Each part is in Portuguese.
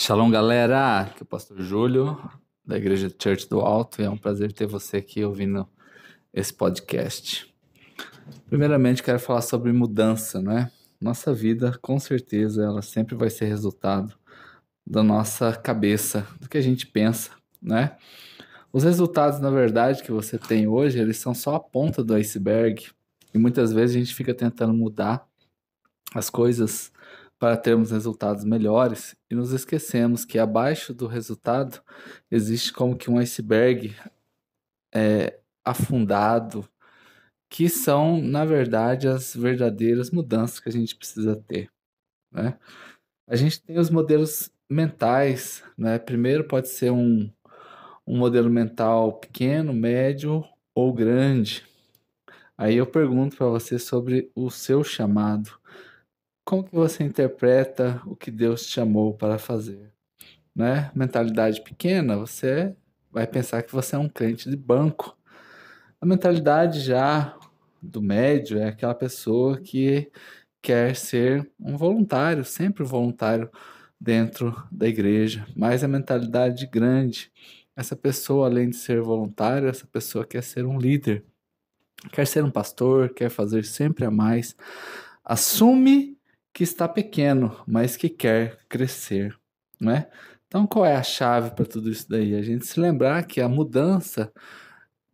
Shalom, galera! Aqui é o pastor Júlio, da Igreja Church do Alto, e é um prazer ter você aqui ouvindo esse podcast. Primeiramente, quero falar sobre mudança, né? Nossa vida, com certeza, ela sempre vai ser resultado da nossa cabeça, do que a gente pensa, né? Os resultados, na verdade, que você tem hoje, eles são só a ponta do iceberg, e muitas vezes a gente fica tentando mudar as coisas para termos resultados melhores e nos esquecemos que abaixo do resultado existe como que um iceberg é, afundado, que são, na verdade, as verdadeiras mudanças que a gente precisa ter. Né? A gente tem os modelos mentais, né? Primeiro pode ser um, um modelo mental pequeno, médio ou grande. Aí eu pergunto para você sobre o seu chamado. Como que você interpreta o que Deus te chamou para fazer? Né? Mentalidade pequena, você vai pensar que você é um crente de banco. A mentalidade já do médio é aquela pessoa que quer ser um voluntário, sempre voluntário dentro da igreja. Mas a mentalidade grande, essa pessoa, além de ser voluntário, essa pessoa quer ser um líder, quer ser um pastor, quer fazer sempre a mais. Assume que está pequeno, mas que quer crescer, né? Então, qual é a chave para tudo isso daí? A gente se lembrar que a mudança,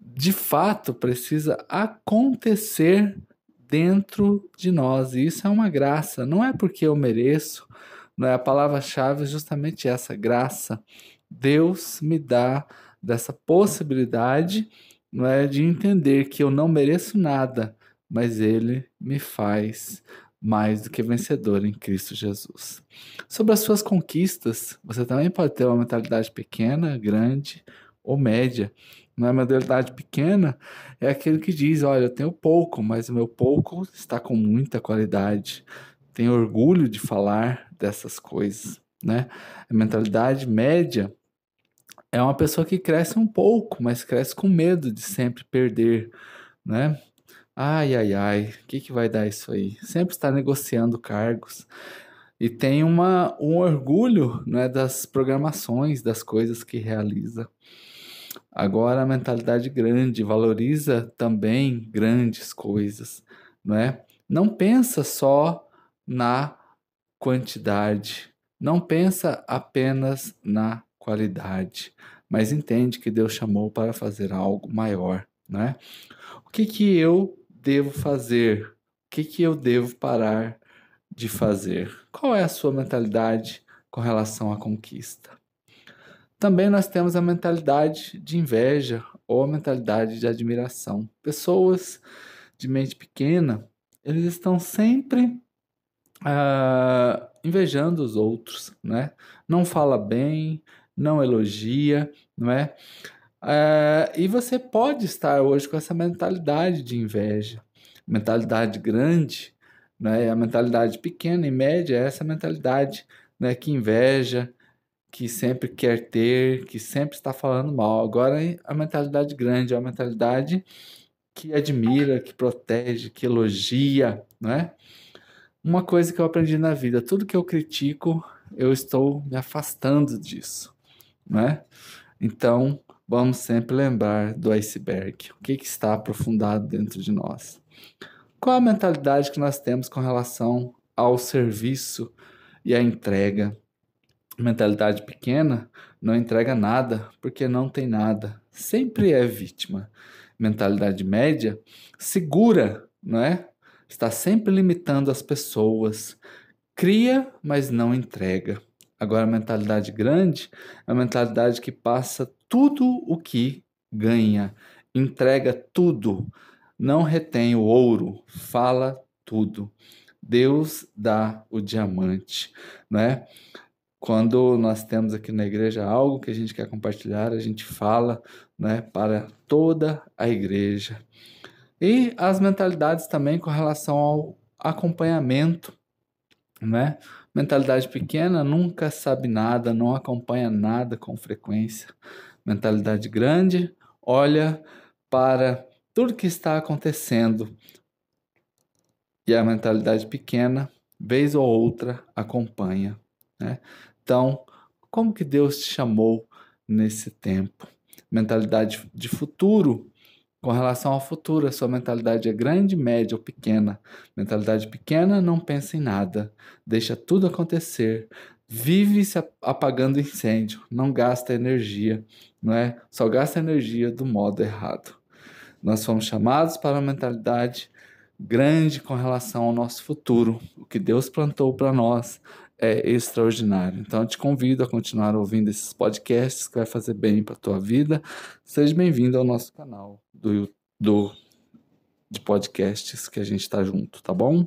de fato, precisa acontecer dentro de nós. E isso é uma graça. Não é porque eu mereço, não é a palavra-chave é justamente essa, graça. Deus me dá dessa possibilidade, não é de entender que eu não mereço nada, mas ele me faz mais do que vencedor em Cristo Jesus. Sobre as suas conquistas, você também pode ter uma mentalidade pequena, grande ou média. Uma mentalidade pequena é aquele que diz: Olha, eu tenho pouco, mas o meu pouco está com muita qualidade. Tenho orgulho de falar dessas coisas. Né? A mentalidade média é uma pessoa que cresce um pouco, mas cresce com medo de sempre perder. Né? Ai, ai, ai, o que, que vai dar isso aí? Sempre está negociando cargos e tem uma, um orgulho né, das programações, das coisas que realiza. Agora a mentalidade grande valoriza também grandes coisas, não é? Não pensa só na quantidade, não pensa apenas na qualidade, mas entende que Deus chamou para fazer algo maior, né? O que que eu devo fazer? O que, que eu devo parar de fazer? Qual é a sua mentalidade com relação à conquista? Também nós temos a mentalidade de inveja ou a mentalidade de admiração. Pessoas de mente pequena, eles estão sempre uh, invejando os outros, né? Não fala bem, não elogia, não é? É, e você pode estar hoje com essa mentalidade de inveja, mentalidade grande, né? A mentalidade pequena e média é essa mentalidade, né? Que inveja, que sempre quer ter, que sempre está falando mal. Agora a mentalidade grande é a mentalidade que admira, que protege, que elogia, né? Uma coisa que eu aprendi na vida, tudo que eu critico, eu estou me afastando disso, né? Então, vamos sempre lembrar do iceberg, o que, que está aprofundado dentro de nós. Qual a mentalidade que nós temos com relação ao serviço e à entrega? Mentalidade pequena não entrega nada porque não tem nada, sempre é vítima. Mentalidade média segura, não é? Está sempre limitando as pessoas, cria, mas não entrega. Agora, a mentalidade grande é a mentalidade que passa tudo o que ganha, entrega tudo, não retém o ouro, fala tudo. Deus dá o diamante, né? Quando nós temos aqui na igreja algo que a gente quer compartilhar, a gente fala, né, para toda a igreja. E as mentalidades também com relação ao acompanhamento, né? Mentalidade pequena nunca sabe nada, não acompanha nada com frequência. Mentalidade grande olha para tudo que está acontecendo. E a mentalidade pequena, vez ou outra, acompanha. Né? Então, como que Deus te chamou nesse tempo. Mentalidade de futuro, com relação ao futuro, a sua mentalidade é grande, média ou pequena. Mentalidade pequena, não pensa em nada, deixa tudo acontecer, vive se apagando incêndio, não gasta energia, não é? Só gasta energia do modo errado. Nós fomos chamados para uma mentalidade grande com relação ao nosso futuro. O que Deus plantou para nós é extraordinário. Então eu te convido a continuar ouvindo esses podcasts que vai fazer bem para a tua vida. Seja bem-vindo ao nosso canal do, do de podcasts que a gente está junto, tá bom?